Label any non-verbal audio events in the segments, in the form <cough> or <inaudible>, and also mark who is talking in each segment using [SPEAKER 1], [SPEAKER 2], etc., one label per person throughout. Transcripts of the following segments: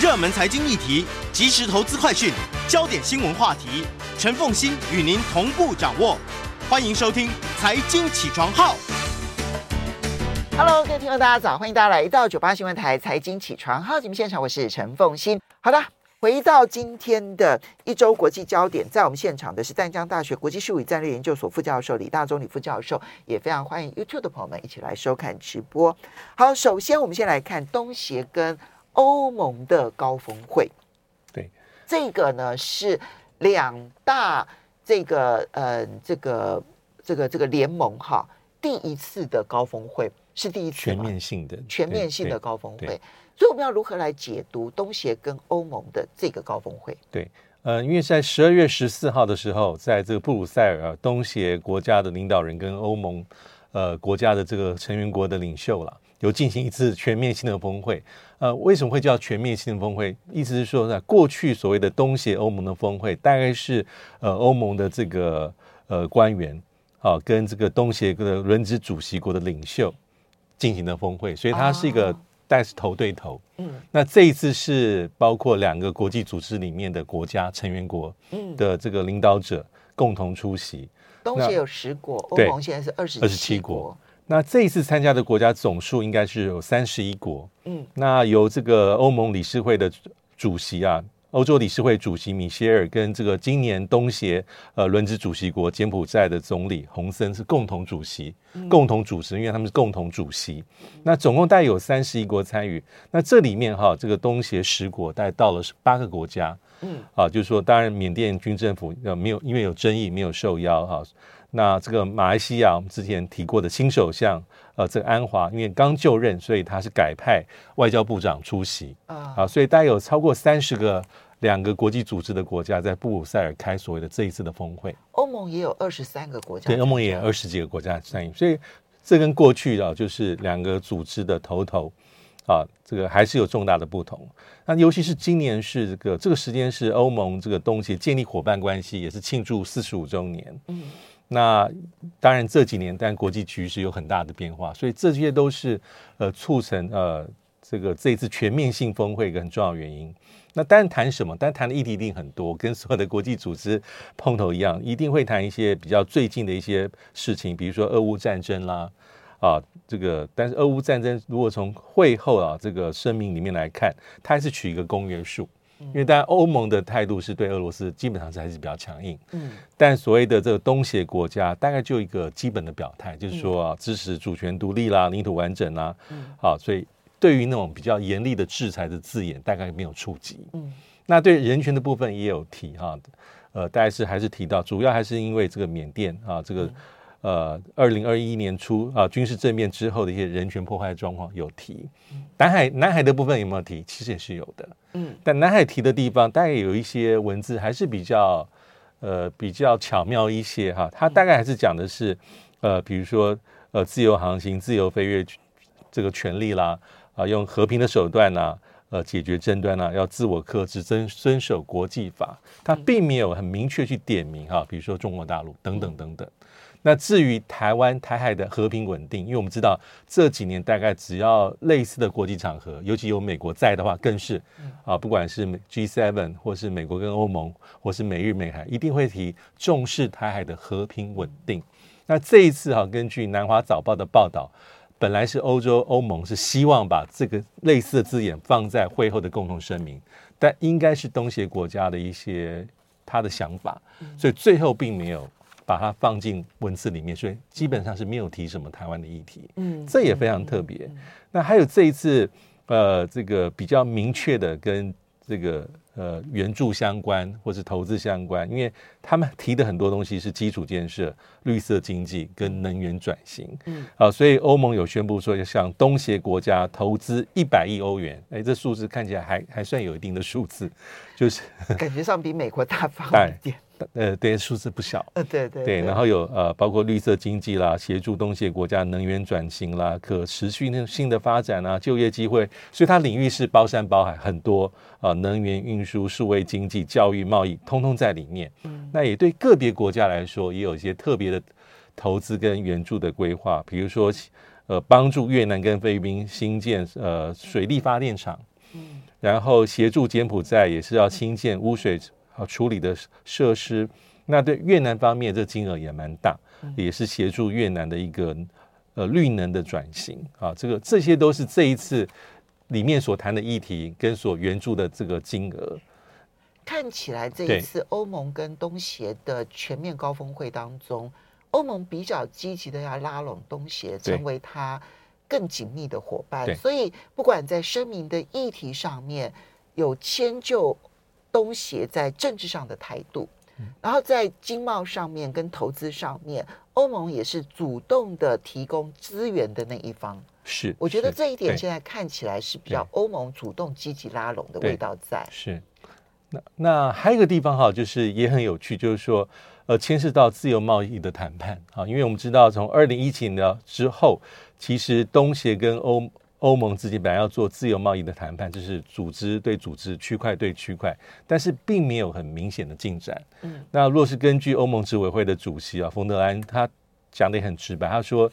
[SPEAKER 1] 热门财经议题、即时投资快讯、焦点新闻话题，陈凤欣与您同步掌握。欢迎收听《财经起床号》。
[SPEAKER 2] Hello，各位听众，大家早！欢迎大家来到九八新闻台《财经起床号》节目现场，我是陈凤欣。好的。回到今天的一周国际焦点，在我们现场的是淡江大学国际事务与战略研究所副教授李大中李副教授，也非常欢迎 YouTube 的朋友们一起来收看直播。好，首先我们先来看东协跟欧盟的高峰会。
[SPEAKER 3] 对，
[SPEAKER 2] 这个呢是两大这个呃这个这个这个联盟哈，第一次的高峰会是第一次
[SPEAKER 3] 全面性的
[SPEAKER 2] 全面性的高峰会。所以我们要如何来解读东协跟欧盟的这个高峰会？
[SPEAKER 3] 对，呃，因为在十二月十四号的时候，在这个布鲁塞尔，东协国家的领导人跟欧盟呃国家的这个成员国的领袖了，有进行一次全面性的峰会。呃，为什么会叫全面性的峰会？意思是说，在过去所谓的东协欧盟的峰会，大概是呃欧盟的这个呃官员啊，跟这个东协的轮值主席国的领袖进行的峰会，所以它是一个。啊但是头对头，嗯，那这一次是包括两个国际组织里面的国家成员国的这个领导者共同出席。
[SPEAKER 2] 东协有十国，欧盟现在是二十二十七国。
[SPEAKER 3] 那这一次参加的国家总数应该是有三十一国，嗯，那由这个欧盟理事会的主席啊。欧洲理事会主席米歇尔跟这个今年东协呃轮值主席国柬埔寨的总理洪森是共同主席，共同主持，因为他们是共同主席。那总共大概有三十一国参与。那这里面哈，这个东协十国大概到了八个国家，嗯，啊，就是说，当然缅甸军政府呃没有，因为有争议没有受邀哈。那这个马来西亚我们之前提过的新首相。呃，这个安华因为刚就任，所以他是改派外交部长出席啊，啊，所以大概有超过三十个两个国际组织的国家在布鲁塞尔开所谓的这一次的峰会。
[SPEAKER 2] 欧盟也有二十三个国家，
[SPEAKER 3] 对，欧盟也有二十几个国家参与，所以这跟过去啊，就是两个组织的头头啊，这个还是有重大的不同。那尤其是今年是这个这个时间是欧盟这个东西建立伙伴关系，也是庆祝四十五周年。嗯。那当然这几年，但国际局势有很大的变化，所以这些都是呃促成呃这个这一次全面性峰会一个很重要原因。那当然谈什么？但谈的议题一定很多，跟所有的国际组织碰头一样，一定会谈一些比较最近的一些事情，比如说俄乌战争啦，啊这个，但是俄乌战争如果从会后啊这个声明里面来看，它还是取一个公约数。因为当然，欧盟的态度是对俄罗斯基本上是还是比较强硬。嗯，但所谓的这个东协国家，大概就一个基本的表态，就是说啊，支持主权独立啦、领土完整啦。嗯，好，所以对于那种比较严厉的制裁的字眼，大概没有触及。嗯，那对人权的部分也有提哈，呃，大概是还是提到，主要还是因为这个缅甸啊，这个。呃，二零二一年初啊，军事政变之后的一些人权破坏状况有提。南海南海的部分有没有提？其实也是有的。嗯，但南海提的地方，大概有一些文字还是比较呃比较巧妙一些哈。它大概还是讲的是呃，比如说呃，自由航行、自由飞跃这个权利啦，啊，用和平的手段呐，呃，解决争端呐，要自我克制，遵遵守国际法。它并没有很明确去点名哈，比如说中国大陆等等等等。那至于台湾台海的和平稳定，因为我们知道这几年大概只要类似的国际场合，尤其有美国在的话，更是啊，不管是 G7 或是美国跟欧盟，或是美日美韩，一定会提重视台海的和平稳定。那这一次哈，根据南华早报的报道，本来是欧洲欧盟是希望把这个类似的字眼放在会后的共同声明，但应该是东协国家的一些他的想法，所以最后并没有。把它放进文字里面，所以基本上是没有提什么台湾的议题。嗯，这也非常特别。嗯嗯嗯、那还有这一次，呃，这个比较明确的跟这个呃援助相关或是投资相关，因为他们提的很多东西是基础建设、绿色经济跟能源转型。嗯，啊，所以欧盟有宣布说要向东协国家投资一百亿欧元。哎，这数字看起来还还算有一定的数字，就是
[SPEAKER 2] 感觉上比美国大方一点。<laughs>
[SPEAKER 3] 呃，对，数字不小。
[SPEAKER 2] 呃，对对对，
[SPEAKER 3] 然后有呃，包括绿色经济啦，协助东协国家能源转型啦，可持续性的发展啊，就业机会，所以它领域是包山包海，很多啊、呃，能源运输、数位经济、教育、贸易，通通在里面。嗯，那也对个别国家来说，也有一些特别的投资跟援助的规划，比如说呃，帮助越南跟菲律宾新建呃水力发电厂。嗯，然后协助柬埔寨也是要新建污水啊处理的设施。那对越南方面，这金额也蛮大，也是协助越南的一个呃绿能的转型啊。这个这些都是这一次里面所谈的议题跟所援助的这个金额。
[SPEAKER 2] 看起来这一次欧盟跟东协的全面高峰会当中，欧盟比较积极的要拉拢东协，成为它更紧密的伙伴。所以不管在声明的议题上面有迁就东协在政治上的态度，然后在经贸上面跟投资上面，欧盟也是主动的提供资源的那一方。
[SPEAKER 3] 是，
[SPEAKER 2] 我觉得这一点现在看起来是比较欧盟主动积极拉拢的味道在。
[SPEAKER 3] 是。那那还有一个地方哈，就是也很有趣，就是说，呃，牵涉到自由贸易的谈判啊，因为我们知道，从二零一七年之后，其实东协跟欧欧盟之间本来要做自由贸易的谈判，就是组织对组织、区块对区块，但是并没有很明显的进展。嗯，那若是根据欧盟执委会的主席啊，冯德莱恩，他讲的也很直白，他说，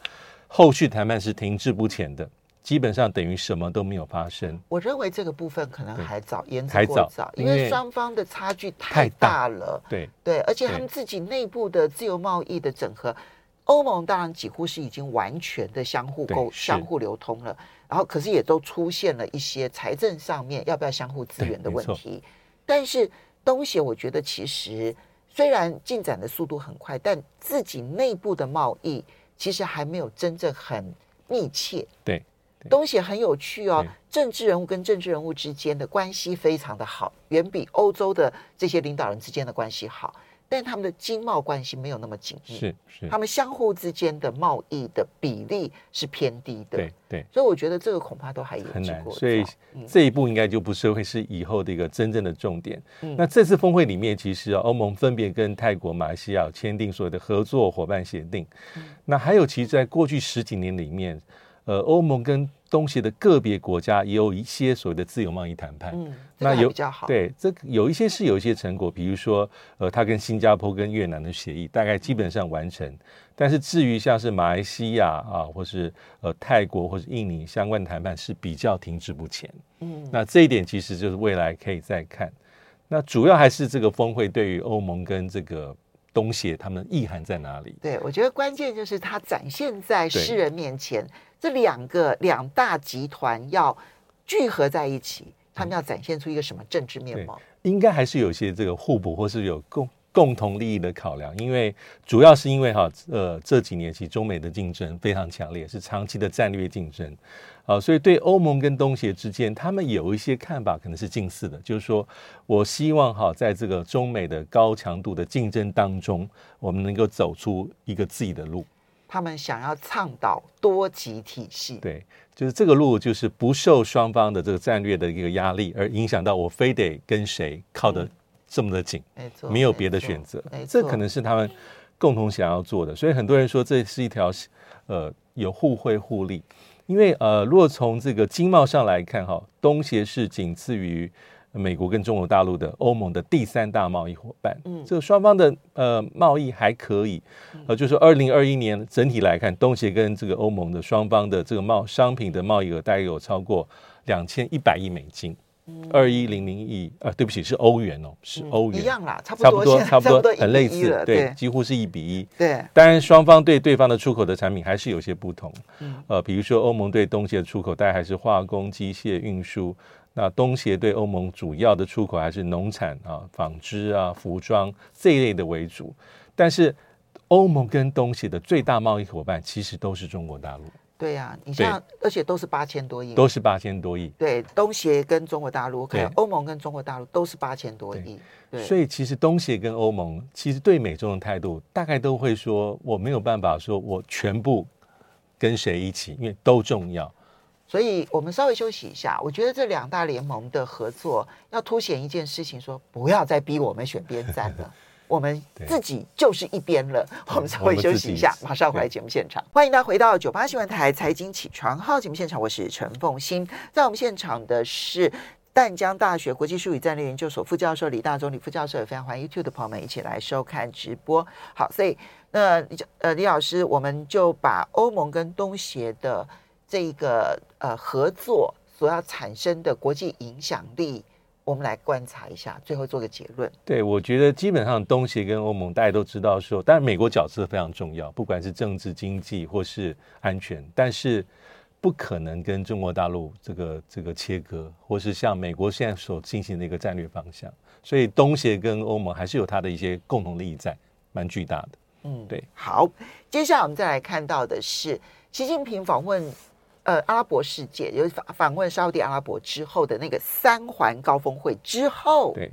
[SPEAKER 3] 后续谈判是停滞不前的。基本上等于什么都没有发生。
[SPEAKER 2] 我认为这个部分可能还早，言之过早，因为双方的差距太大了。
[SPEAKER 3] 对
[SPEAKER 2] 对，而且他们自己内部的自由贸易的整合，欧盟当然几乎是已经完全的相互沟、相互流通了。然后，可是也都出现了一些财政上面要不要相互支援的问题。但是东协，我觉得其实虽然进展的速度很快，但自己内部的贸易其实还没有真正很密切。
[SPEAKER 3] 对。
[SPEAKER 2] 东协很有趣哦，政治人物跟政治人物之间的关系非常的好，远比欧洲的这些领导人之间的关系好。但他们的经贸关系没有那么紧密，
[SPEAKER 3] 是是，
[SPEAKER 2] 他们相互之间的贸易的比例是偏低的，
[SPEAKER 3] 对对。
[SPEAKER 2] 所以我觉得这个恐怕都还有
[SPEAKER 3] 很难。所以这一步应该就不是会是以后的一个真正的重点。嗯、那这次峰会里面，其实啊，欧盟分别跟泰国、马来西亚签订所谓的合作伙伴协定。嗯、那还有，其实在过去十几年里面。呃，欧盟跟东协的个别国家也有一些所谓的自由贸易谈判，
[SPEAKER 2] 嗯，那有比较好。
[SPEAKER 3] 对，这有一些是有一些成果，比如说，呃，他跟新加坡跟越南的协议大概基本上完成，嗯、但是至于像是马来西亚啊，或是呃泰国或是印尼相关的谈判是比较停滞不前。嗯，那这一点其实就是未来可以再看。那主要还是这个峰会对于欧盟跟这个东协他们的意涵在哪里？
[SPEAKER 2] 对，我觉得关键就是它展现在世人面前。这两个两大集团要聚合在一起，他们要展现出一个什么政治面貌？
[SPEAKER 3] 应该还是有些这个互补，或是有共共同利益的考量。因为主要是因为哈，呃，这几年其实中美的竞争非常强烈，是长期的战略竞争啊，所以对欧盟跟东协之间，他们有一些看法可能是近似的，就是说我希望哈，在这个中美的高强度的竞争当中，我们能够走出一个自己的路。
[SPEAKER 2] 他们想要倡导多极体系，
[SPEAKER 3] 对，就是这个路，就是不受双方的这个战略的一个压力，而影响到我非得跟谁靠得这么的紧，没错，没有别的选择，这可能是他们共同想要做的。所以很多人说这是一条呃有互惠互利，因为呃，如果从这个经贸上来看，哈，东协是仅次于。美国跟中国大陆的欧盟的第三大贸易伙伴，嗯，这个双方的呃贸易还可以，呃，就是二零二一年整体来看，东协跟这个欧盟的双方的这个贸商品的贸易额大概有超过两千一百亿美金，二一零零亿，呃，对不起，是欧元哦，是欧元，
[SPEAKER 2] 一样啦，差不
[SPEAKER 3] 多，差不多，很类似，对，几乎是一比一，对。当然，双方对对方的出口的产品还是有些不同，嗯。呃，比如说欧盟对东协的出口大概还是化工、机械、运输。那东协对欧盟主要的出口还是农产啊、纺织啊、服装这一类的为主，但是欧盟跟东协的最大贸易伙伴其实都是中国大陆。
[SPEAKER 2] 对呀、啊，你像而且都是八千多亿，
[SPEAKER 3] 都是八千多亿。
[SPEAKER 2] 对，东协跟中国大陆，可能欧盟跟中国大陆都是八千多亿。对，
[SPEAKER 3] 所以其实东协跟欧盟其实对美中的态度大概都会说，我没有办法说我全部跟谁一起，因为都重要。
[SPEAKER 2] 所以我们稍微休息一下。我觉得这两大联盟的合作要凸显一件事情，说不要再逼我们选边站了，<laughs> 我们自己就是一边了。我们稍微休息一下，马上回来节目现场。欢迎大家回到九八新闻台财经起床号节目现场，我是陈凤欣。在我们现场的是淡江大学国际术语战略研究所副教授李大中李副教授，也非常欢迎 YouTube 的朋友们一起来收看直播。好，所以那李呃李老师，我们就把欧盟跟东协的。这个呃合作所要产生的国际影响力，我们来观察一下，最后做个结论。
[SPEAKER 3] 对，我觉得基本上东协跟欧盟大家都知道说，当然美国角色非常重要，不管是政治、经济或是安全，但是不可能跟中国大陆这个这个切割，或是像美国现在所进行的一个战略方向。所以东协跟欧盟还是有它的一些共同利益在，蛮巨大的。嗯，对。
[SPEAKER 2] 好，接下来我们再来看到的是习近平访问呃阿拉伯世界，有访访问沙乌地阿拉伯之后的那个三环高峰会之后，
[SPEAKER 3] 对，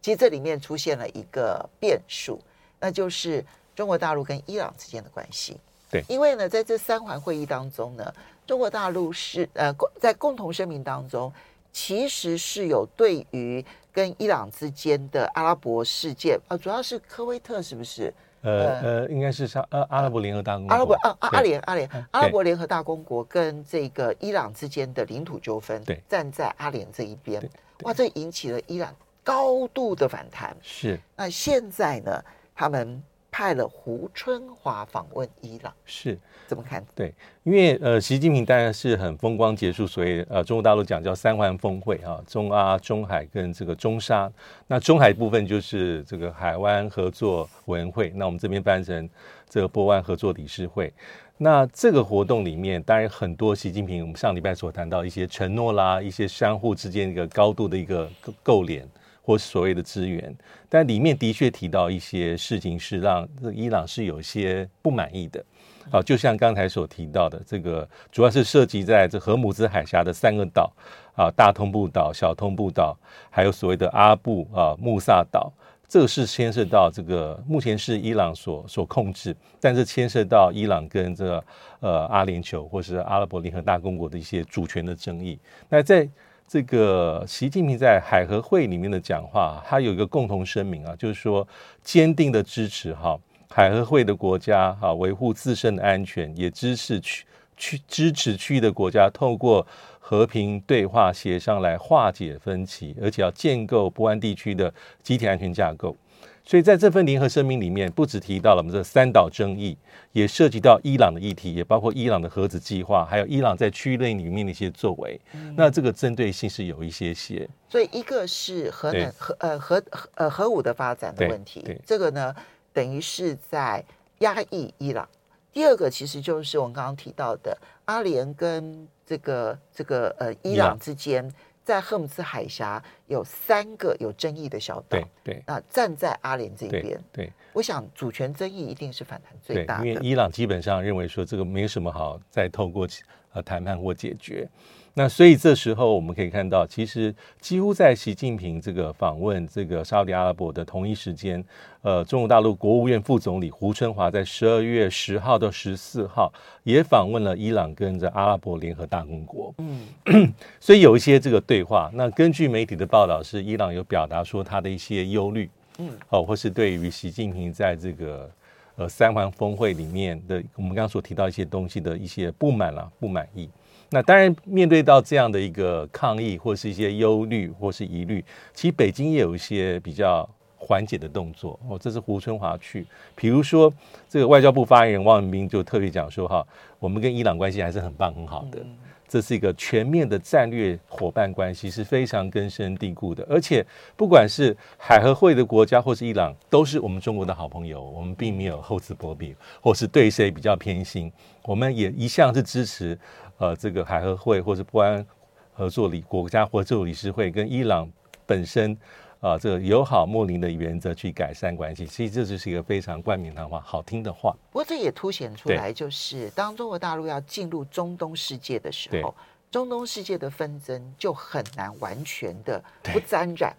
[SPEAKER 2] 其实这里面出现了一个变数，那就是中国大陆跟伊朗之间的关系。
[SPEAKER 3] 对，
[SPEAKER 2] 因为呢，在这三环会议当中呢，中国大陆是呃在共同声明当中，其实是有对于跟伊朗之间的阿拉伯世界，呃，主要是科威特是不是？
[SPEAKER 3] 呃呃，应该是沙呃阿拉伯联合大公国。
[SPEAKER 2] 阿拉伯啊，阿联阿联阿拉伯联合大公国跟这个伊朗之间的领土纠纷，
[SPEAKER 3] 对，
[SPEAKER 2] 站在阿联这一边，哇，这引起了伊朗高度的反弹。
[SPEAKER 3] 是。那
[SPEAKER 2] 现在呢，他们。派了胡春华访问伊朗，
[SPEAKER 3] 是
[SPEAKER 2] 怎么看？
[SPEAKER 3] 对，因为呃，习近平当然是很风光结束，所以呃，中国大陆讲叫三环峰会啊，中阿、中海跟这个中沙。那中海部分就是这个海湾合作委员会，那我们这边翻成这个波湾合作理事会。那这个活动里面，当然很多习近平我们上礼拜所谈到一些承诺啦，一些相互之间一个高度的一个构连。或所谓的资源，但里面的确提到一些事情是让伊朗是有些不满意的。啊，就像刚才所提到的，这个主要是涉及在这荷姆兹海峡的三个岛啊，大通布岛、小通布岛，还有所谓的阿布啊穆萨岛，这个是牵涉到这个目前是伊朗所所控制，但是牵涉到伊朗跟这个呃阿联酋或是阿拉伯联合大公国的一些主权的争议。那在这个习近平在海合会里面的讲话，他有一个共同声明啊，就是说坚定的支持哈海合会的国家哈维护自身的安全，也支持区区支持区域的国家透过和平对话协商来化解分歧，而且要建构不安地区的集体安全架构。所以在这份联合声明里面，不只提到了我们这三岛争议，也涉及到伊朗的议题，也包括伊朗的核子计划，还有伊朗在区域内里面的一些作为。嗯、那这个针对性是有一些些。
[SPEAKER 2] 所以一个是核能核呃核呃核武的发展的问题，这个呢等于是在压抑伊朗。第二个其实就是我们刚刚提到的阿联跟这个这个呃伊朗之间。在赫姆斯海峡有三个有争议的小岛，
[SPEAKER 3] 对对，
[SPEAKER 2] 那站在阿联这边，
[SPEAKER 3] 对，对，
[SPEAKER 2] 我想主权争议一定是反弹最大的，
[SPEAKER 3] 因为伊朗基本上认为说这个没什么好再透过呃谈判或解决。那所以这时候我们可以看到，其实几乎在习近平这个访问这个沙特阿拉伯的同一时间，呃，中国大陆国务院副总理胡春华在十二月十号到十四号也访问了伊朗跟着阿拉伯联合大公国。嗯，<clears throat> 所以有一些这个对话。那根据媒体的报道，是伊朗有表达说他的一些忧虑，嗯，哦，或是对于习近平在这个呃三环峰会里面的我们刚刚所提到一些东西的一些不满啊、不满意。那当然，面对到这样的一个抗议，或是一些忧虑，或是疑虑，其实北京也有一些比较缓解的动作。哦，这是胡春华去，比如说这个外交部发言人汪文斌就特别讲说，哈，我们跟伊朗关系还是很棒、很好的，这是一个全面的战略伙伴关系，是非常根深蒂固的。而且，不管是海合会的国家，或是伊朗，都是我们中国的好朋友，我们并没有厚此薄彼，或是对谁比较偏心，我们也一向是支持。呃，这个海合会或者不安合作理国家合作理事会跟伊朗本身啊、呃，这个友好睦邻的原则去改善关系，其实这就是一个非常冠冕堂皇、好听的话。
[SPEAKER 2] 不过这也凸显出来，就是当中国大陆要进入中东世界的时候，中东世界的纷争就很难完全的不沾染。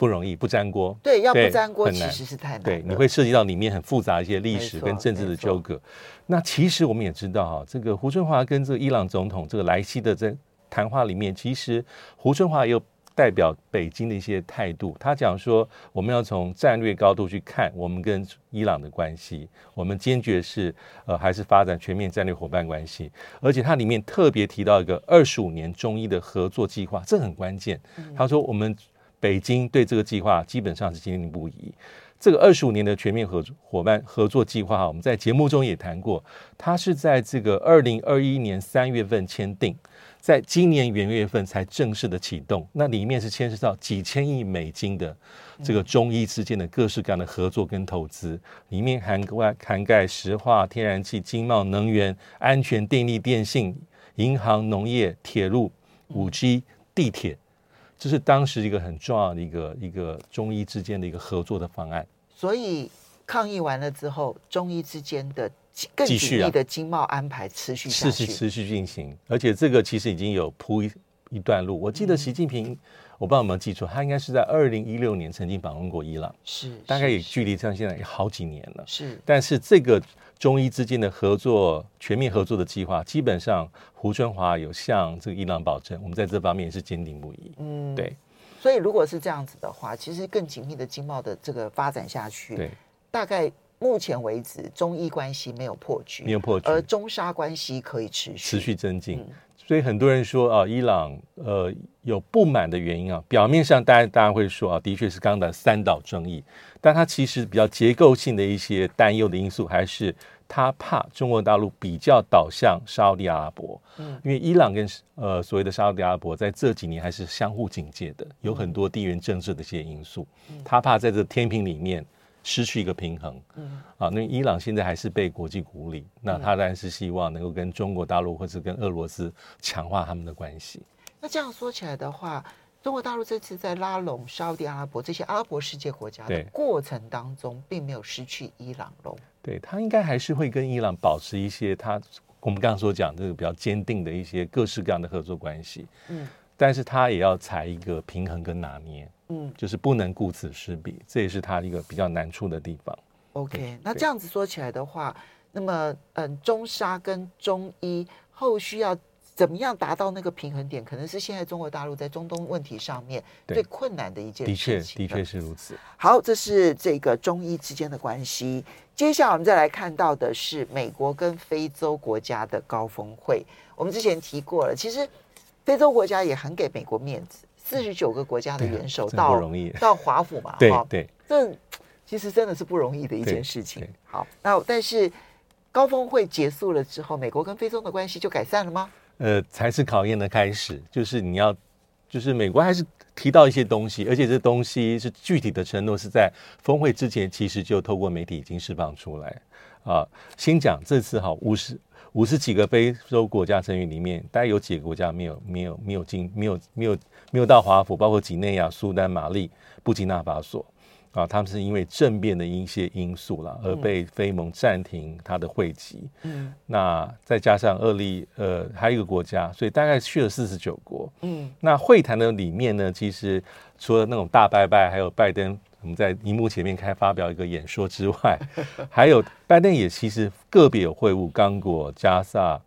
[SPEAKER 3] 不容易，不粘锅。
[SPEAKER 2] 对，要不粘锅其实是太难。
[SPEAKER 3] 对，你会涉及到里面很复杂一些历史跟政治的纠葛。那其实我们也知道哈，这个胡春华跟这个伊朗总统这个莱西的这谈话里面，其实胡春华也有代表北京的一些态度。他讲说，我们要从战略高度去看我们跟伊朗的关系，我们坚决是呃还是发展全面战略伙伴关系。而且他里面特别提到一个二十五年中医的合作计划，这很关键。他说我们。北京对这个计划基本上是坚定不移。这个二十五年的全面合作伙伴合作计划，我们在节目中也谈过，它是在这个二零二一年三月份签订。在今年元月份才正式的启动。那里面是牵涉到几千亿美金的这个中伊之间的各式各样的合作跟投资，里面涵盖涵盖石化、天然气、经贸、能源、安全、电力、电信、银行、农业、铁路、五 G、地铁，这是当时一个很重要的一个一个中医之间的一个合作的方案。
[SPEAKER 2] 所以抗议完了之后，中医之间的。更紧密的经贸安排持续，
[SPEAKER 3] 持续持续进行，而且这个其实已经有铺一一段路。我记得习近平，嗯、我不知道有没有记错，他应该是在二零一六年曾经访问过伊朗，
[SPEAKER 2] 是
[SPEAKER 3] 大概也距离像现在也好几年了。
[SPEAKER 2] 是，
[SPEAKER 3] 但是这个中伊之间的合作、全面合作的计划，基本上胡春华有向这个伊朗保证，我们在这方面也是坚定不移。嗯，对。
[SPEAKER 2] 所以如果是这样子的话，其实更紧密的经贸的这个发展下去，
[SPEAKER 3] 对，
[SPEAKER 2] 大概。目前为止，中伊关系没有破局，
[SPEAKER 3] 没有破局，
[SPEAKER 2] 而中沙关系可以持续
[SPEAKER 3] 持续增进。嗯、所以很多人说啊，伊朗呃有不满的原因啊，表面上大家大家会说啊，的确是刚刚的三岛争议，但他其实比较结构性的一些担忧的因素，还是他怕中国大陆比较倒向沙乌地阿拉伯。嗯，因为伊朗跟呃所谓的沙乌地阿拉伯在这几年还是相互警戒的，有很多地缘政治的一些因素，他怕在这天平里面。失去一个平衡，嗯，啊，那伊朗现在还是被国际孤立，那他当然是希望能够跟中国大陆或者跟俄罗斯强化他们的关系。
[SPEAKER 2] 那这样说起来的话，中国大陆这次在拉拢沙乌地阿拉伯这些阿拉伯世界国家的过程当中，并没有失去伊朗喽？
[SPEAKER 3] 对，他应该还是会跟伊朗保持一些他我们刚刚所讲这个比较坚定的一些各式各样的合作关系，嗯，但是他也要采一个平衡跟拿捏。嗯，就是不能顾此失彼，这也是他一个比较难处的地方。
[SPEAKER 2] OK，那这样子说起来的话，那么嗯，中沙跟中伊后续要怎么样达到那个平衡点，可能是现在中国大陆在中东问题上面最困难的一件事情。
[SPEAKER 3] 的确，的确是如此。
[SPEAKER 2] 好，这是这个中伊之间的关系。接下来我们再来看到的是美国跟非洲国家的高峰会。我们之前提过了，其实非洲国家也很给美国面子。四十九个国家的元首到到华府嘛，
[SPEAKER 3] 对对，
[SPEAKER 2] 这其实真的是不容易的一件事情。好，那但是高峰会结束了之后，美国跟非洲的关系就改善了吗？
[SPEAKER 3] 呃，才是考验的开始。就是你要，就是美国还是提到一些东西，而且这东西是具体的承诺，是在峰会之前其实就透过媒体已经释放出来啊。先讲这次哈五十。五十几个非洲国家成员里面，大概有几个国家没有没有没有进没有没有没有到华府，包括几内亚、苏丹、马利、布吉纳法索啊，他们是因为政变的一些因素啦，而被非盟暂停他的会籍。嗯，那再加上厄利呃还有一个国家，所以大概去了四十九国。嗯，那会谈的里面呢，其实除了那种大拜拜，还有拜登。我们在荧幕前面开发表一个演说之外，还有拜登也其实个别有会晤刚果、加萨、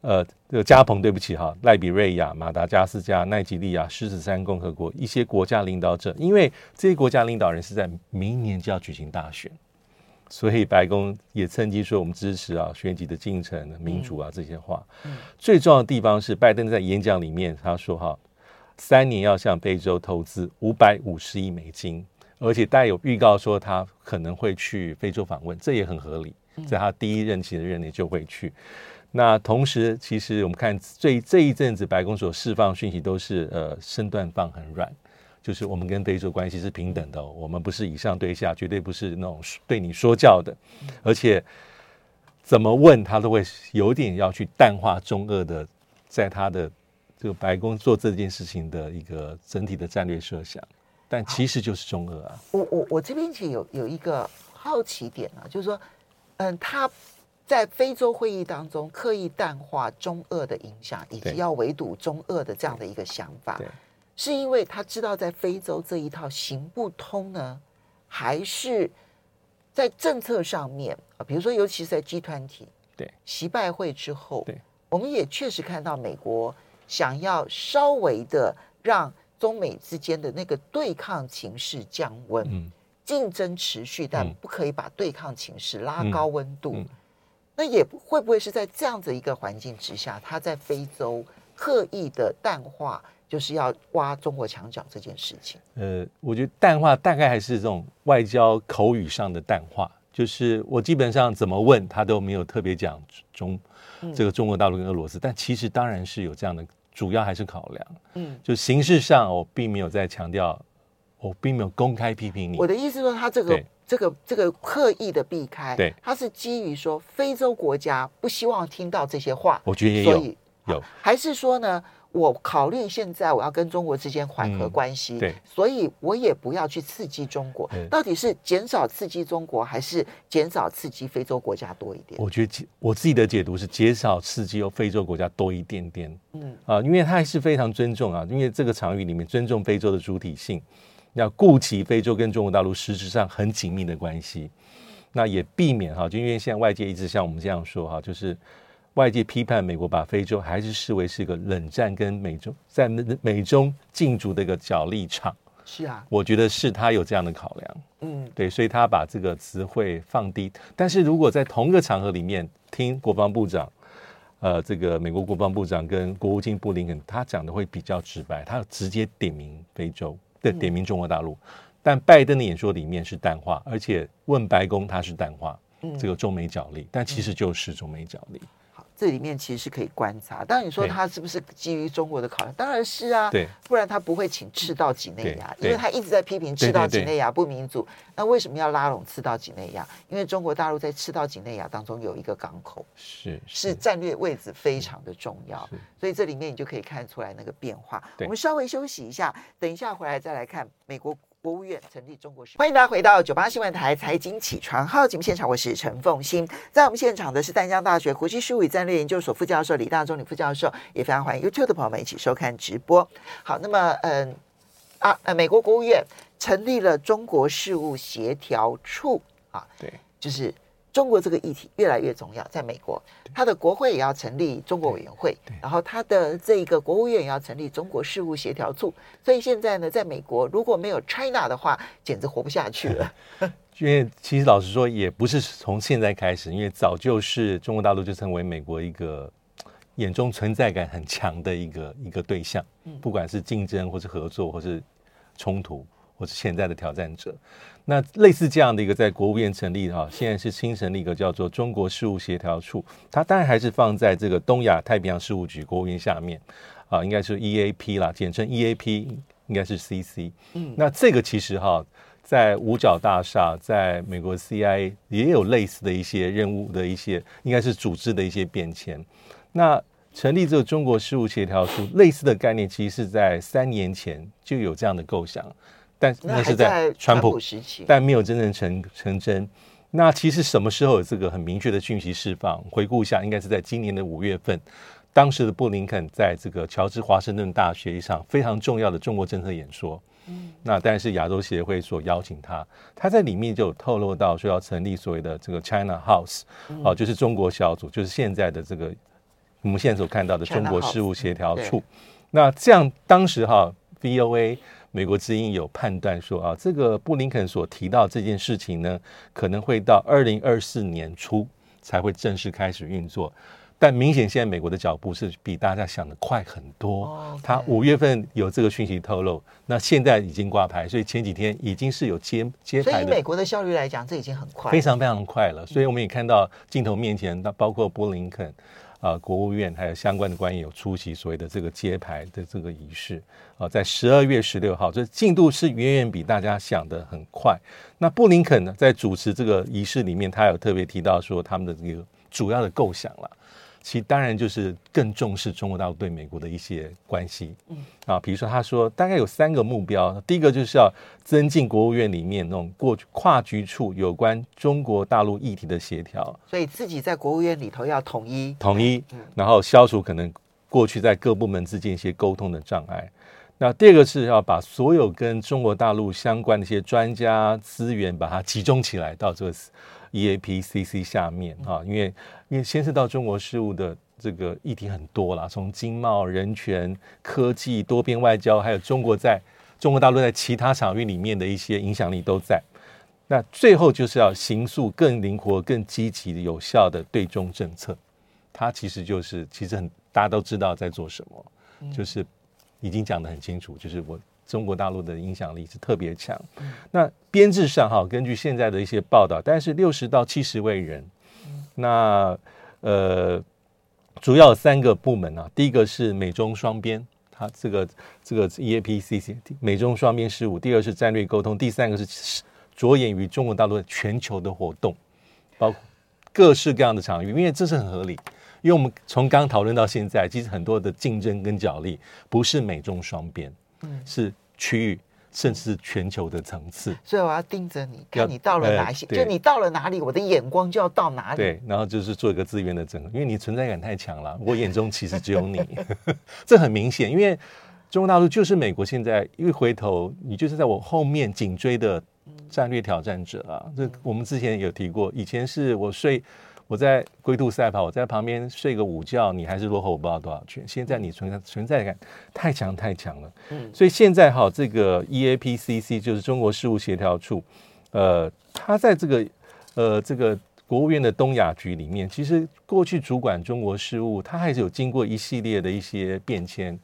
[SPEAKER 3] 呃，这个加蓬，对不起哈，赖比瑞亚、马达加斯加、奈及利亚、狮子山共和国一些国家领导者，因为这些国家领导人是在明年就要举行大选，所以白宫也趁机说我们支持啊选举的进程、民主啊这些话。最重要的地方是拜登在演讲里面他说哈，三年要向非洲投资五百五十亿美金。而且带有预告说他可能会去非洲访问，这也很合理，在他第一任期的任内就会去。那同时，其实我们看这这一阵子白宫所释放讯息都是呃身段放很软，就是我们跟非洲关系是平等的，我们不是以上对下，绝对不是那种对你说教的。而且怎么问他都会有点要去淡化中俄的，在他的这个白宫做这件事情的一个整体的战略设想。但其实就是中俄啊！
[SPEAKER 2] 我我我这边其实有有一个好奇点啊，就是说，嗯，他在非洲会议当中刻意淡化中俄的影响，以及要围堵中俄的这样的一个想法，是因为他知道在非洲这一套行不通呢，还是在政策上面啊？比如说，尤其是在 G
[SPEAKER 3] 团
[SPEAKER 2] 体对习拜会之后，对，我们也确实看到美国想要稍微的让。中美之间的那个对抗情势降温，嗯、竞争持续，但不可以把对抗情势拉高温度。那也会不会是在这样子一个环境之下，他在非洲刻意的淡化，就是要挖中国墙角这件事情？
[SPEAKER 3] 呃，我觉得淡化大概还是这种外交口语上的淡化，就是我基本上怎么问他都没有特别讲中这个中国大陆跟俄罗斯，但其实当然是有这样的。主要还是考量。
[SPEAKER 2] 嗯，
[SPEAKER 3] 就形式上我并没有在强调，我并没有公开批评你。
[SPEAKER 2] 我的意思说，他这个这个这个刻意的避开，
[SPEAKER 3] 对，
[SPEAKER 2] 他是基于说非洲国家不希望听到这些话，
[SPEAKER 3] 我觉得也有，
[SPEAKER 2] 所以
[SPEAKER 3] 有，
[SPEAKER 2] 还是说呢？我考虑现在我要跟中国之间缓和关系，
[SPEAKER 3] 嗯、对，
[SPEAKER 2] 所以我也不要去刺激中国。到底是减少刺激中国，还是减少刺激非洲国家多一点？
[SPEAKER 3] 我觉得我自己的解读是减少刺激由非洲国家多一点点。嗯啊，因为他还是非常尊重啊，因为这个场域里面尊重非洲的主体性，要顾及非洲跟中国大陆实质上很紧密的关系，那也避免哈，就因为现在外界一直像我们这样说哈，就是。外界批判美国把非洲还是视为是一个冷战跟美中在美中竞逐的一个角力场，
[SPEAKER 2] 是啊，
[SPEAKER 3] 我觉得是他有这样的考量，
[SPEAKER 2] 嗯，
[SPEAKER 3] 对，所以他把这个词汇放低。但是如果在同一个场合里面听国防部长，呃，这个美国国防部长跟国务卿布林肯，他讲的会比较直白，他直接点名非洲，对，点名中国大陆。嗯、但拜登的演说里面是淡化，而且问白宫他是淡化，嗯，这个中美角力，但其实就是中美角力。
[SPEAKER 2] 这里面其实是可以观察，当然你说他是不是基于中国的考量？当然是啊，
[SPEAKER 3] 对，
[SPEAKER 2] 不然他不会请赤道几内亚，因为他一直在批评赤道几内亚不民主。那为什么要拉拢赤道几内亚？因为中国大陆在赤道几内亚当中有一个港口，
[SPEAKER 3] 是
[SPEAKER 2] 是战略位置非常的重要，所以这里面你就可以看出来那个变化。我们稍微休息一下，等一下回来再来看美国。国务院成立中国事，欢迎大家回到九八新闻台财经起床号节目现场，我是陈凤欣，在我们现场的是淡江大学国际事务与战略研究所副教授李大中李副教授，也非常欢迎 YouTube 的朋友们一起收看直播。好，那么嗯啊呃，美国国务院成立了中国事务协调处啊，
[SPEAKER 3] 对，
[SPEAKER 2] 就是。中国这个议题越来越重要，在美国，他的国会也要成立中国委员会，然后他的这个国务院也要成立中国事务协调处。所以现在呢，在美国如果没有 China 的话，简直活不下去了。<laughs>
[SPEAKER 3] 因为其实老实说，也不是从现在开始，因为早就是中国大陆就成为美国一个 <tsk> 眼中存在感很强的一个一个对象，不管是竞争或是合作或是冲突。或是潜在的挑战者，那类似这样的一个在国务院成立哈，现在是新成立一个叫做中国事务协调处，它当然还是放在这个东亚太平洋事务局国务院下面啊，应该是 EAP 啦，简称 EAP，应该是 CC。嗯，那这个其实哈，在五角大厦，在美国 CIA 也有类似的一些任务的一些，应该是组织的一些变迁。那成立这个中国事务协调处，类似的概念，其实是在三年前就有这样的构想。但那是在川普
[SPEAKER 2] 时期，
[SPEAKER 3] 但没有真正成成真。那其实什么时候有这个很明确的讯息释放？回顾一下，应该是在今年的五月份，当时的布林肯在这个乔治华盛顿大学一场非常重要的中国政策演说。嗯，那当然是亚洲协会所邀请他，他在里面就有透露到说要成立所谓的这个 China House，哦，就是中国小组，就是现在的这个我们现在所看到的中国事务协调处。那这样当时哈 VOA。美国之音有判断说啊，这个布林肯所提到这件事情呢，可能会到二零二四年初才会正式开始运作。但明显现在美国的脚步是比大家想的快很多。他五月份有这个讯息透露，那现在已经挂牌，所以前几天已经是有接接牌的。
[SPEAKER 2] 所以美国的效率来讲，这已经很快，
[SPEAKER 3] 非常非常快了。所以我们也看到镜头面前，那包括布林肯。啊、国务院还有相关的官员有出席所谓的这个揭牌的这个仪式啊，在十二月十六号，这进度是远远比大家想的很快。那布林肯呢，在主持这个仪式里面，他有特别提到说他们的这个主要的构想了。其当然就是更重视中国大陆对美国的一些关系，嗯。啊，比如说他说大概有三个目标，第一个就是要增进国务院里面那种过跨局处有关中国大陆议题的协调，
[SPEAKER 2] 所以自己在国务院里头要统一。
[SPEAKER 3] 统一，然后消除可能过去在各部门之间一些沟通的障碍。那第二个是要把所有跟中国大陆相关的一些专家资源把它集中起来到这个。EAPCC 下面啊，因为因为牵涉到中国事务的这个议题很多啦，从经贸、人权、科技、多边外交，还有中国在中国大陆在其他场域里面的一些影响力都在。那最后就是要形塑更灵活、更积极、有效的对中政策。它其实就是其实很大家都知道在做什么，就是已经讲得很清楚，就是我。中国大陆的影响力是特别强。那编制上哈，根据现在的一些报道，大概是六十到七十位人。那呃，主要三个部门啊，第一个是美中双边，它这个这个 EAPCC 美中双边事务；第二是战略沟通；第三个是着眼于中国大陆全球的活动，包括各式各样的场域，因为这是很合理。因为我们从刚讨论到现在，其实很多的竞争跟角力不是美中双边，嗯，是区域。甚至是全球的层次，
[SPEAKER 2] 所以我要盯着你，看你到了哪些，就你到了哪里，我的眼光就要到哪里。
[SPEAKER 3] 对，然后就是做一个资源的整合，因为你存在感太强了，我眼中其实只有你，<laughs> 这很明显。因为中国大陆就是美国现在一回头，你就是在我后面紧追的战略挑战者啊。这我们之前有提过，以前是我睡。我在龟兔赛跑，我在旁边睡个午觉，你还是落后我不知道多少圈。现在你存在存在感太强太强了，嗯，所以现在哈，这个 EAPCC 就是中国事务协调处，呃，他在这个呃这个国务院的东亚局里面，其实过去主管中国事务，他还是有经过一系列的一些变迁。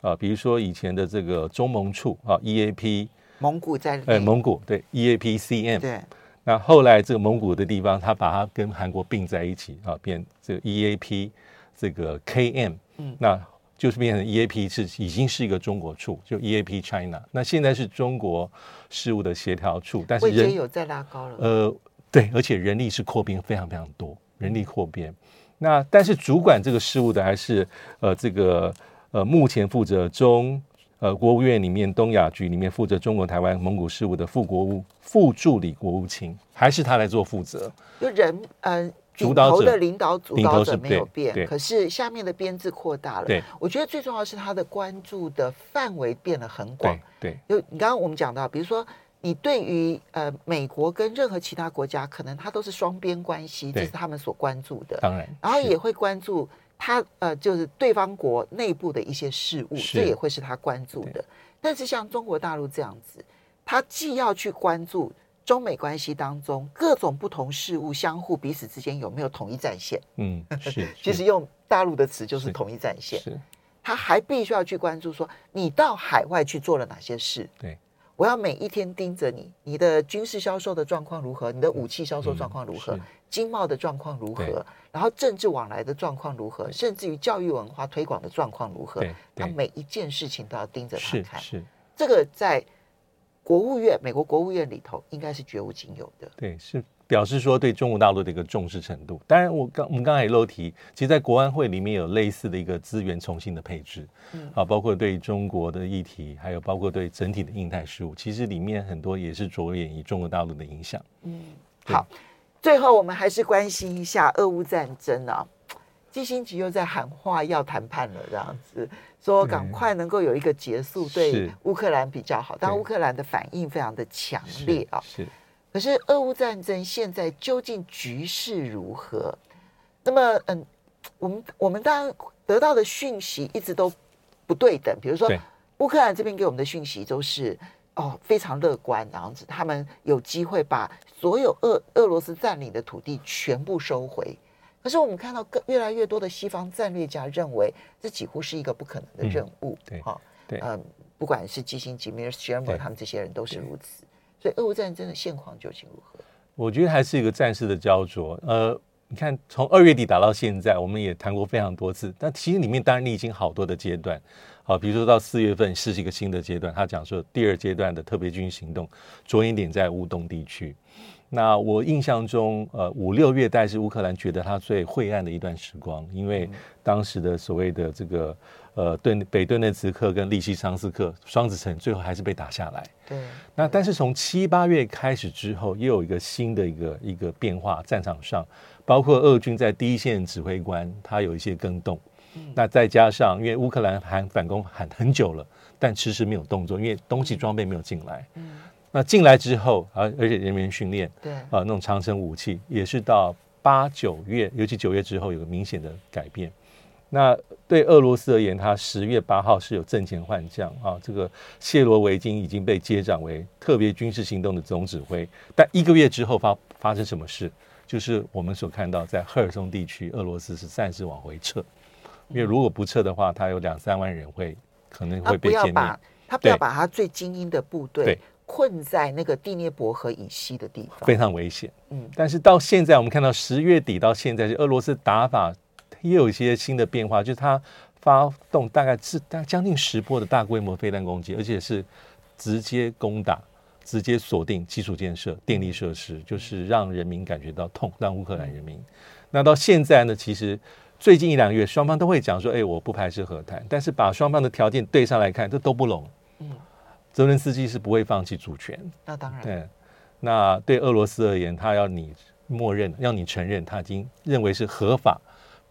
[SPEAKER 3] 啊、呃，比如说以前的这个中盟处啊，EAP
[SPEAKER 2] 蒙古在
[SPEAKER 3] 呃蒙古对 EAPCM
[SPEAKER 2] 对。
[SPEAKER 3] 那后来这个蒙古的地方，他把它跟韩国并在一起啊，变这个 EAP 这个 KM，嗯，那就是变成 EAP 是已经是一个中国处，就 EAP China。那现在是中国事务的协调处，但是人
[SPEAKER 2] 有在拉高了。
[SPEAKER 3] 呃，对，而且人力是扩编非常非常多，人力扩编。那但是主管这个事务的还是呃这个呃目前负责中。呃，国务院里面东亚局里面负责中国台湾蒙古事务的副国务副助理国务卿，还是他来做负责？
[SPEAKER 2] 就人呃，主导的领导主导者没有变，可是下面的编制扩大了。对，我觉得最重要是他的关注的范围变得很广。
[SPEAKER 3] 对，
[SPEAKER 2] 就你刚刚我们讲到，比如说你对于呃美国跟任何其他国家，可能它都是双边关系，这是他们所关注的。
[SPEAKER 3] 当然，
[SPEAKER 2] 然后也会关注。他呃，就是对方国内部的一些事务，这也会是他关注的。但是像中国大陆这样子，他既要去关注中美关系当中各种不同事物相互彼此之间有没有统一战线，
[SPEAKER 3] 嗯，<laughs> 是，
[SPEAKER 2] 其实用大陆的词就是统一战线。是，他还必须要去关注说，你到海外去做了哪些事？
[SPEAKER 3] 对。
[SPEAKER 2] 我要每一天盯着你，你的军事销售的状况如何？你的武器销售状况如何？经贸的状况如何？然后政治往来的状况如何？甚至于教育文化推广的状况如何？他每一件事情都要盯着他看。
[SPEAKER 3] 是，
[SPEAKER 2] 这个在国务院，美国国务院里头应该是绝无仅有的。
[SPEAKER 3] 对，是。表示说对中国大陆的一个重视程度，当然我刚我们刚才也漏提，其实，在国安会里面有类似的一个资源重新的配置，嗯，啊，包括对中国的议题，还有包括对整体的印太事务，其实里面很多也是着眼于中国大陆的影响。
[SPEAKER 2] 嗯，好，最后我们还是关心一下俄乌战争啊，基辛吉又在喊话要谈判了，这样子说赶快能够有一个结束，对乌克兰比较好，但乌克兰的反应非常的强烈啊，
[SPEAKER 3] 是。是
[SPEAKER 2] 可是俄乌战争现在究竟局势如何？那么，嗯，我们我们当然得到的讯息一直都不对等。比如说，乌克兰这边给我们的讯息都是哦非常乐观，然后他们有机会把所有俄俄罗斯占领的土地全部收回。可是我们看到更越来越多的西方战略家认为，这几乎是一个不可能的任务。
[SPEAKER 3] 对，哈，对，
[SPEAKER 2] 嗯，不管是基辛吉、米尔斯谢尔莫他们这些人都是如此。所以俄乌战争的现况究竟如何？
[SPEAKER 3] 我觉得还是一个战事的焦灼。呃，你看，从二月底打到现在，我们也谈过非常多次。但其实里面当然历经好多的阶段。好，比如说到四月份是一个新的阶段，他讲说第二阶段的特别军行动着眼点在乌东地区。那我印象中，呃，五六月代是乌克兰觉得他最晦暗的一段时光，因为当时的所谓的这个。呃，顿北顿内茨克跟利西昌斯克双子城最后还是被打下来。
[SPEAKER 2] 对。
[SPEAKER 3] 那但是从七八月开始之后，又有一个新的一个一个变化，战场上包括俄军在第一线指挥官他有一些更动。嗯。那再加上因为乌克兰喊反攻喊很久了，但迟迟没有动作，因为东西装备没有进来。嗯。那进来之后，而而且人员训练，对啊，那种长程武器也是到八九月，尤其九月之后有个明显的改变。那对俄罗斯而言，他十月八号是有阵前换将啊，这个谢罗维金已经被接掌为特别军事行动的总指挥。但一个月之后发发生什么事？就是我们所看到，在赫尔松地区，俄罗斯是暂时往回撤，因为如果不撤的话，他有两三万人会可能会被歼灭。
[SPEAKER 2] 他不要把他最精英的部队困在那个第聂伯河以西的地方，
[SPEAKER 3] 非常危险。嗯，但是到现在我们看到十月底到现在，是俄罗斯打法。也有一些新的变化，就是他发动大概是大将近十波的大规模飞弹攻击，而且是直接攻打、直接锁定基础建设、电力设施，就是让人民感觉到痛，让乌克兰人民。那到现在呢，其实最近一两个月，双方都会讲说：“哎，我不排斥和谈。”但是把双方的条件对上来看，这都不拢。嗯，泽连斯基是不会放弃主权。
[SPEAKER 2] 那当然。
[SPEAKER 3] 对，那对俄罗斯而言，他要你默认，要你承认，他已经认为是合法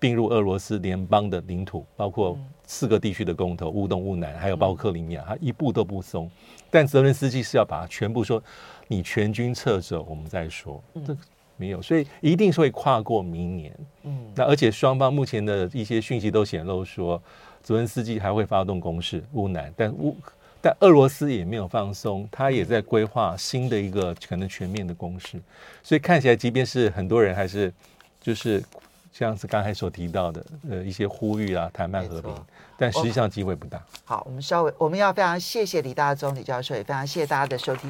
[SPEAKER 3] 并入俄罗斯联邦的领土，包括四个地区的公投，乌东、乌南，还有包括克里米亚，他一步都不松。但泽伦斯基是要把它全部说，你全军撤走，我们再说。这没有，所以一定是会跨过明年。嗯，那而且双方目前的一些讯息都显露说，泽伦斯基还会发动攻势乌南，但乌但俄罗斯也没有放松，他也在规划新的一个可能全面的攻势。所以看起来，即便是很多人还是就是像是刚才所提到的呃一些呼吁啊，谈判和平，但实际上机会不大。
[SPEAKER 2] 好，我们稍微我们要非常谢谢李大中李教授，也非常谢谢大家的收听。